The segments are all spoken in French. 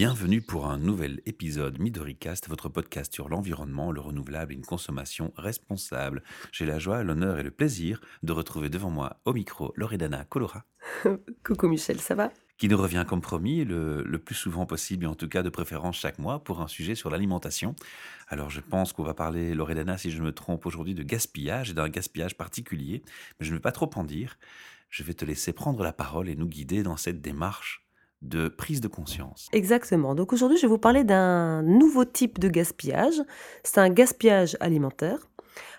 Bienvenue pour un nouvel épisode Midoricast, votre podcast sur l'environnement, le renouvelable et une consommation responsable. J'ai la joie, l'honneur et le plaisir de retrouver devant moi au micro Loredana Colora. Coucou Michel, ça va? Qui nous revient comme promis le, le, plus souvent possible, et en tout cas de préférence chaque mois, pour un sujet sur l'alimentation. Alors je pense qu'on va parler, Loredana, si je me trompe aujourd'hui, de gaspillage et d'un gaspillage particulier, mais je ne vais pas trop en dire. Je vais te laisser prendre la parole et nous guider dans cette démarche de prise de conscience. Exactement. Donc aujourd'hui, je vais vous parler d'un nouveau type de gaspillage. C'est un gaspillage alimentaire.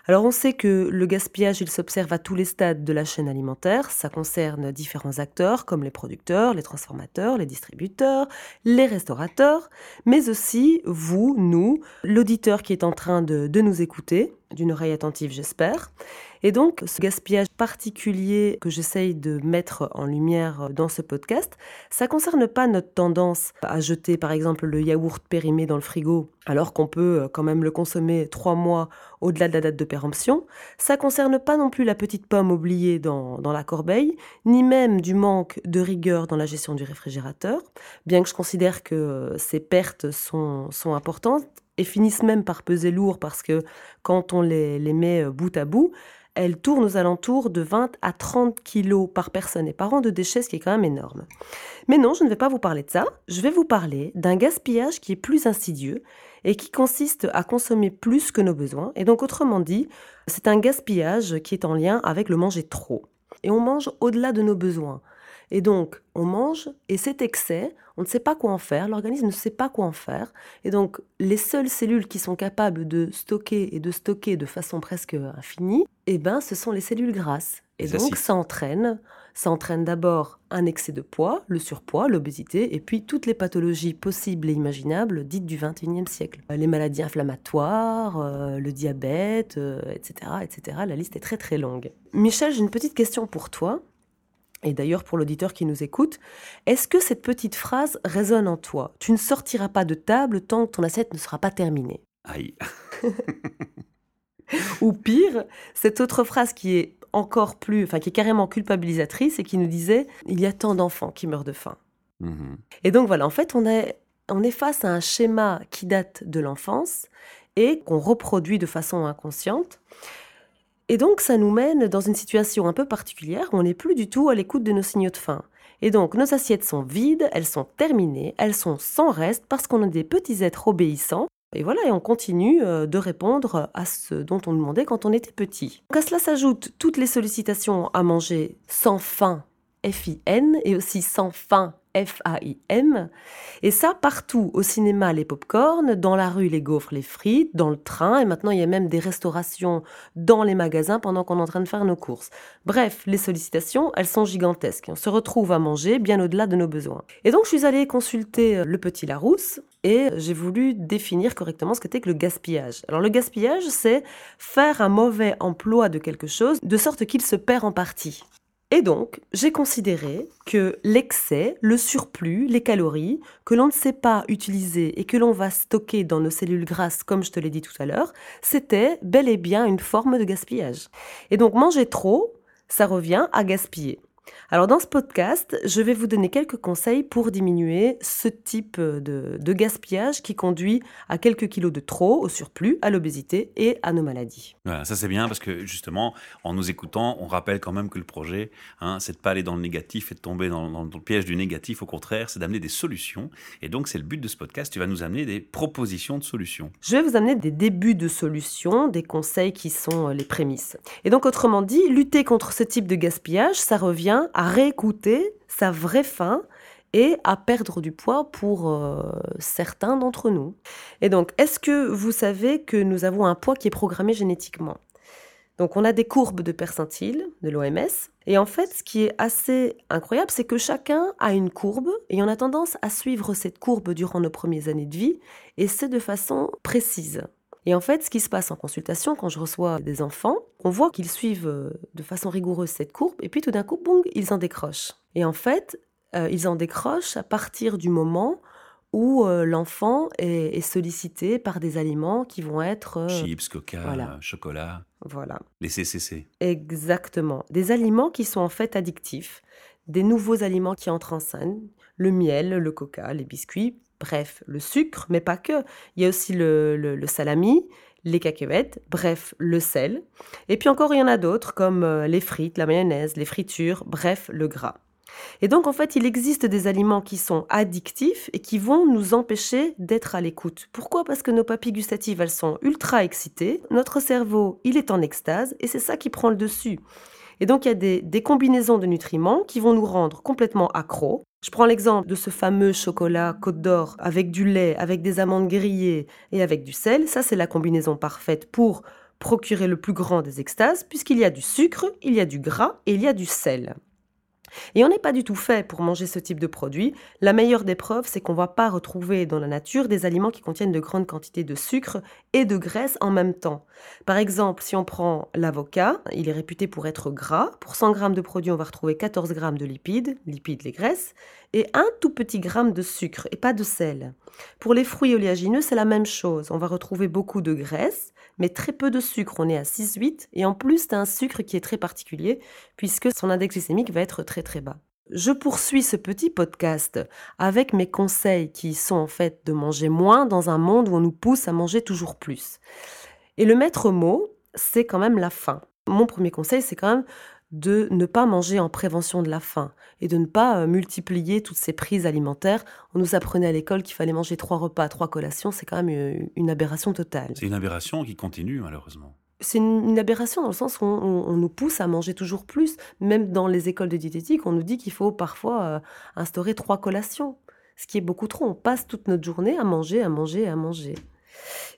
Alors on sait que le gaspillage, il s'observe à tous les stades de la chaîne alimentaire. Ça concerne différents acteurs comme les producteurs, les transformateurs, les distributeurs, les restaurateurs, mais aussi vous, nous, l'auditeur qui est en train de, de nous écouter, d'une oreille attentive j'espère. Et donc, ce gaspillage particulier que j'essaye de mettre en lumière dans ce podcast, ça concerne pas notre tendance à jeter, par exemple, le yaourt périmé dans le frigo, alors qu'on peut quand même le consommer trois mois au-delà de la date de péremption. Ça concerne pas non plus la petite pomme oubliée dans, la corbeille, ni même du manque de rigueur dans la gestion du réfrigérateur, bien que je considère que ces pertes sont importantes finissent même par peser lourd parce que quand on les, les met bout à bout, elle tourne aux alentours de 20 à 30 kilos par personne et par an de déchets, ce qui est quand même énorme. Mais non, je ne vais pas vous parler de ça. Je vais vous parler d'un gaspillage qui est plus insidieux et qui consiste à consommer plus que nos besoins. Et donc, autrement dit, c'est un gaspillage qui est en lien avec le manger trop. Et on mange au-delà de nos besoins. Et donc, on mange et cet excès, on ne sait pas quoi en faire, l'organisme ne sait pas quoi en faire. Et donc, les seules cellules qui sont capables de stocker et de stocker de façon presque infinie, eh ben, ce sont les cellules grasses. Et donc, ça entraîne, ça entraîne d'abord un excès de poids, le surpoids, l'obésité, et puis toutes les pathologies possibles et imaginables dites du XXIe siècle. Les maladies inflammatoires, euh, le diabète, etc., euh, etc. La liste est très très longue. Michel, j'ai une petite question pour toi et d'ailleurs pour l'auditeur qui nous écoute, est-ce que cette petite phrase résonne en toi? Tu ne sortiras pas de table tant que ton assiette ne sera pas terminée. Aïe. Ou pire, cette autre phrase qui est encore plus, enfin qui est carrément culpabilisatrice et qui nous disait il y a tant d'enfants qui meurent de faim. Mmh et donc voilà, en fait, on est, on est face à un schéma qui date de l'enfance et qu'on reproduit de façon inconsciente. Et donc, ça nous mène dans une situation un peu particulière où on n'est plus du tout à l'écoute de nos signaux de faim. Et donc, nos assiettes sont vides, elles sont terminées, elles sont sans reste parce qu'on est des petits êtres obéissants. Et voilà, et on continue euh, de répondre à ce dont on demandait quand on était petit. Donc à cela s'ajoutent toutes les sollicitations à manger sans faim, F-I-N, et aussi sans faim, F-A-I-M. Et ça, partout, au cinéma, les pop-corn, dans la rue, les gaufres, les frites, dans le train, et maintenant, il y a même des restaurations dans les magasins pendant qu'on est en train de faire nos courses. Bref, les sollicitations, elles sont gigantesques. On se retrouve à manger bien au-delà de nos besoins. Et donc, je suis allée consulter euh, le petit Larousse, et j'ai voulu définir correctement ce qu'était que le gaspillage. Alors, le gaspillage, c'est faire un mauvais emploi de quelque chose de sorte qu'il se perd en partie. Et donc, j'ai considéré que l'excès, le surplus, les calories que l'on ne sait pas utiliser et que l'on va stocker dans nos cellules grasses, comme je te l'ai dit tout à l'heure, c'était bel et bien une forme de gaspillage. Et donc, manger trop, ça revient à gaspiller. Alors dans ce podcast, je vais vous donner quelques conseils pour diminuer ce type de, gaspillage qui conduit à quelques kilos de trop, au surplus, à l'obésité et à nos maladies. Voilà, ça c'est bien parce que justement, en nous écoutant, on rappelle quand même que le projet, hein, c'est de pas aller dans le négatif et de tomber dans, dans le piège du négatif. Au contraire, c'est d'amener des solutions. Et donc c'est le but de ce podcast. Tu vas nous amener des propositions de solutions. Je vais vous amener des débuts de solutions, des conseils qui sont les prémices. Et donc autrement dit, lutter contre ce type de gaspillage, ça revient à réécouter sa vraie faim et à perdre du poids pour euh, certains d'entre nous. Et donc, est-ce que vous savez que nous avons un poids qui est programmé génétiquement? Donc, on a des courbes de percentile de l'OMS. Et en fait, ce qui est assez incroyable, c'est que chacun a une courbe et on a tendance à suivre cette courbe durant nos premières années de vie, et c'est de façon précise. Et en fait, ce qui se passe en consultation, quand je reçois des enfants, on voit qu'ils suivent euh, de façon rigoureuse cette courbe, et puis tout d'un coup, boum, ils en décrochent. Et en fait, euh, ils en décrochent à partir du moment où euh, l'enfant est, sollicité par des aliments qui vont être... Chips, coca, chocolat. Voilà. Les CCC. Exactement. Des aliments qui sont en fait addictifs, des nouveaux aliments qui entrent en scène, le miel, le coca, les biscuits, bref, le sucre, mais pas que. Il y a aussi le, salami, les cacahuètes, bref, le sel. Et puis encore, il y en a d'autres comme euh, les frites, la mayonnaise, les fritures, bref, le gras. Et donc, en fait, il existe des aliments qui sont addictifs et qui vont nous empêcher d'être à l'écoute. Pourquoi? Parce que nos papilles gustatives, elles sont ultra excitées, notre cerveau, il est en extase, et c'est ça qui prend le dessus. Et donc, il y a des, combinaisons de nutriments qui vont nous rendre complètement accros. Je prends l'exemple de ce fameux chocolat Côte d'Or avec du lait, avec des amandes grillées et avec du sel. Ça, c'est la combinaison parfaite pour procurer le plus grand des extases, puisqu'il y a du sucre, il y a du gras et il y a du sel. Et on n'est pas du tout fait pour manger ce type de produit. La meilleure des preuves, c'est qu'on ne va pas retrouver dans la nature des aliments qui contiennent de grandes quantités de sucre et de graisse en même temps. Par exemple, si on prend l'avocat, il est réputé pour être gras. Pour 100 g de produit, on va retrouver 14 g de lipides, lipides les graisses, et un tout petit gramme de sucre et pas de sel. Pour les fruits oléagineux, c'est la même chose. On va retrouver beaucoup de graisse, mais très peu de sucre. On est à 6,8 et en plus, tu as un sucre qui est très particulier puisque son index glycémique va être très très bas. Je poursuis ce petit podcast avec mes conseils qui sont en fait de manger moins dans un monde où on nous pousse à manger toujours plus. Et le maître mot, c'est quand même la faim. Mon premier conseil, c'est quand même de ne pas manger en prévention de la faim et de ne pas euh, multiplier toutes ces prises alimentaires. On nous apprenait à l'école qu'il fallait manger trois repas, trois collations, c'est quand même euh, une aberration totale. C'est une aberration qui continue malheureusement. C'est une, aberration dans le sens où on, nous pousse à manger toujours plus. Même dans les écoles de diététique, on nous dit qu'il faut parfois euh, instaurer trois collations, ce qui est beaucoup trop. On passe toute notre journée à manger, à manger, à manger.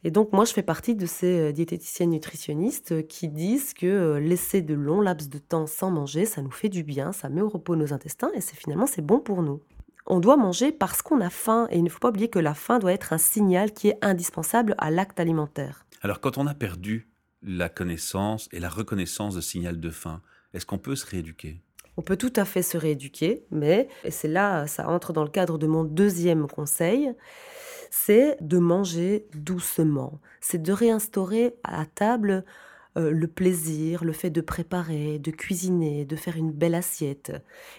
Et donc moi, je fais partie de ces euh, diététiciennes nutritionnistes euh, qui disent que euh, laisser de longs laps de temps sans manger, ça nous fait du bien, ça met au repos nos intestins et c'est finalement c'est bon pour nous. On doit manger parce qu'on a faim et il ne faut pas oublier que la faim doit être un signal qui est indispensable à l'acte alimentaire. Alors quand on a perdu la connaissance et la reconnaissance de signal de faim, est-ce qu'on peut se rééduquer? On peut tout à fait se rééduquer, mais, et c'est là, ça entre dans le cadre de mon deuxième conseil, c'est de manger doucement, c'est de réinstaurer à table euh, le plaisir, le fait de préparer, de cuisiner, de faire une belle assiette.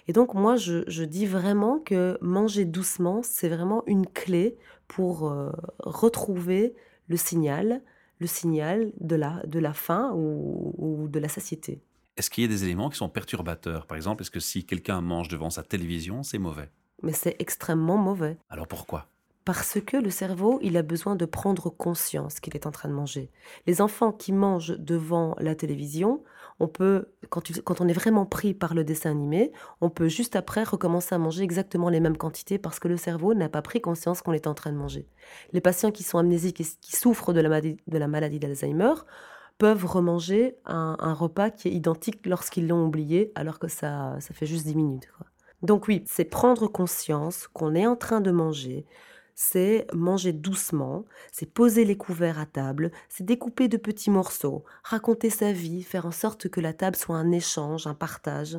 Et donc moi, je, dis vraiment que manger doucement, c'est vraiment une clé pour euh, retrouver le signal, le signal de la, de la faim ou de la satiété. Est-ce qu'il y a des éléments qui sont perturbateurs? Par exemple, est-ce que si quelqu'un mange devant sa télévision, c'est mauvais? Mais c'est extrêmement mauvais. Alors pourquoi? Parce que le cerveau, il a besoin de prendre conscience qu'il est en train de manger. Les enfants qui mangent devant la télévision, on peut, quand, on est vraiment pris par le dessin animé, on peut juste après recommencer à manger exactement les mêmes quantités parce que le cerveau n'a pas pris conscience qu'on est en train de manger. Les patients qui sont amnésiques et qui souffrent de la maladie, d'Alzheimer peuvent remanger un, repas qui est identique lorsqu'ils l'ont oublié alors que ça, ça fait juste 10 minutes. Donc oui, c'est prendre conscience qu'on est en train de manger, c'est manger doucement, c'est poser les couverts à table, c'est découper de petits morceaux, raconter sa vie, faire en sorte que la table soit un échange, un partage.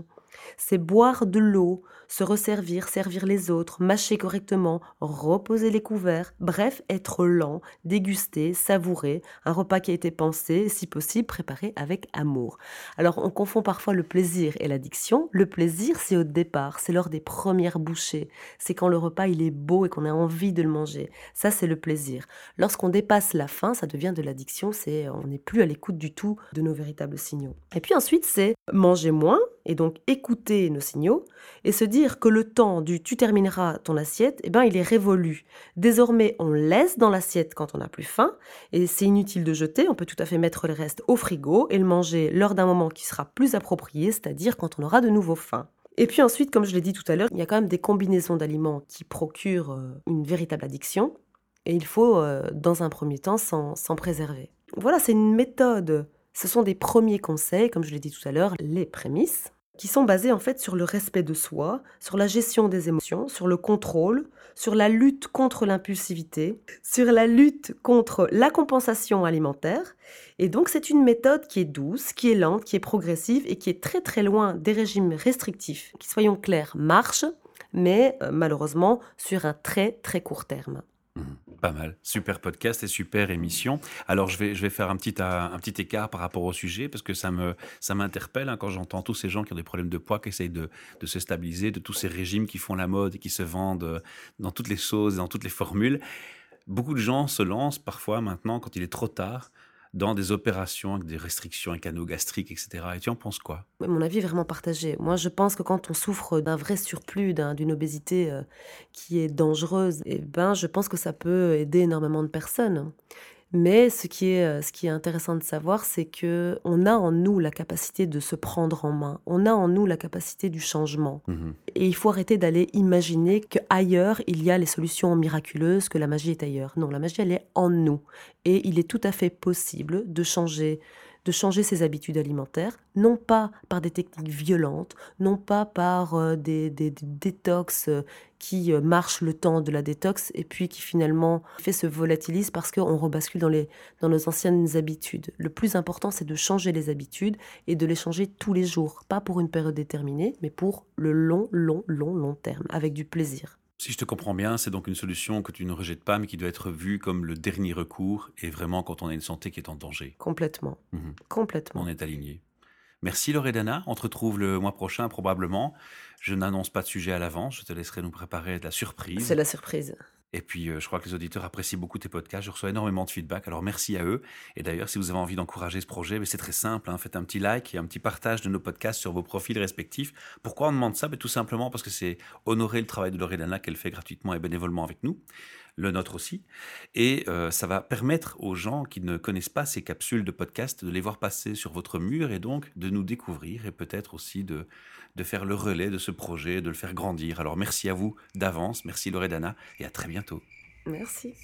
C'est boire de l'eau, se resservir, servir les autres, mâcher correctement, reposer les couverts, bref, être lent, déguster, savourer, un repas qui a été pensé, si possible, préparé avec amour. Alors on confond parfois le plaisir et l'addiction. Le plaisir, c'est au départ, c'est lors des premières bouchées, c'est quand le repas il est beau et qu'on a envie de le manger. Ça, c'est le plaisir. Lorsqu'on dépasse la faim, ça devient de l'addiction, c'est on n'est plus à l'écoute du tout de nos véritables signaux. Et puis ensuite, c'est manger moins et donc écouter nos signaux et se dire que le temps du tu termineras ton assiette, eh ben, il est révolu. Désormais, on laisse dans l'assiette quand on n'a plus faim et c'est inutile de jeter, on peut tout à fait mettre le reste au frigo et le manger lors d'un moment qui sera plus approprié, c'est-à-dire quand on aura de nouveau faim. Et puis ensuite, comme je l'ai dit tout à l'heure, il y a quand même des combinaisons d'aliments qui procurent euh, une véritable addiction et il faut, euh, dans un premier temps, s'en préserver. Voilà, c'est une méthode. Ce sont des premiers conseils, comme je l'ai dit tout à l'heure, les prémices qui sont basés en fait sur le respect de soi, sur la gestion des émotions, sur le contrôle, sur la lutte contre l'impulsivité, sur la lutte contre la compensation alimentaire. Et donc c'est une méthode qui est douce, qui est lente, qui est progressive et qui est très très loin des régimes restrictifs, qui soyons clairs, marchent, mais euh, malheureusement sur un très très court terme. Mmh Pas mal. Super podcast et super émission. Alors, je vais, je vais faire un petit, un petit écart par rapport au sujet parce que ça ça m'interpelle hein, quand j'entends tous ces gens qui ont des problèmes de poids, qui essayent de, de, se stabiliser, de tous ces régimes qui font la mode et qui se vendent euh, dans toutes les choses, dans toutes les formules. Beaucoup de gens se lancent parfois maintenant, quand il est trop tard, dans des opérations avec des restrictions, un canaux gastriques, etc. Et tu en penses quoi? Mon avis est vraiment partagé. Moi, je pense que quand on souffre d'un vrai surplus, d'une obésité euh, qui est dangereuse, eh ben, je pense que ça peut aider énormément de personnes. Mais ce qui est, euh, ce qui est intéressant de savoir, c'est que on a en nous la capacité de se prendre en main. On a en nous la capacité du changement. Mmh Et il faut arrêter d'aller imaginer qu'ailleurs, il y a les solutions miraculeuses, que la magie est ailleurs. Non, la magie, elle est en nous. Et il est tout à fait possible de changer de changer ses habitudes alimentaires, non pas par des techniques violentes, non pas par euh, des, détox euh, qui euh, marchent le temps de la détox et puis qui finalement fait se volatilise parce qu'on rebascule dans, les, dans nos anciennes habitudes. Le plus important, c'est de changer les habitudes et de les changer tous les jours, pas pour une période déterminée, mais pour le long, long, long, long terme, avec du plaisir. Si je te comprends bien, c'est donc une solution que tu ne rejettes pas, mais qui doit être vue comme le dernier recours, et vraiment quand on a une santé qui est en danger. Complètement. Mhm. Complètement. On est aligné. Merci Loredana. On te retrouve le mois prochain probablement. Je n'annonce pas de sujet à l'avance. Je te laisserai nous préparer de la surprise. C'est la surprise. Et puis, euh, je crois que les auditeurs apprécient beaucoup tes podcasts. Je reçois énormément de feedback. Alors, merci à eux. Et d'ailleurs, si vous avez envie d'encourager ce projet, c'est très simple. Hein. Faites un petit like et un petit partage de nos podcasts sur vos profils respectifs. Pourquoi on demande ça? Ben, Tout simplement parce que c'est honorer le travail de Loredana qu'elle fait gratuitement et bénévolement avec nous le nôtre aussi. Et euh, ça va permettre aux gens qui ne connaissent pas ces capsules de podcast de les voir passer sur votre mur et donc de nous découvrir et peut-être aussi de, de faire le relais de ce projet, de le faire grandir. Alors merci à vous d'avance, merci Loredana et à très bientôt. Merci.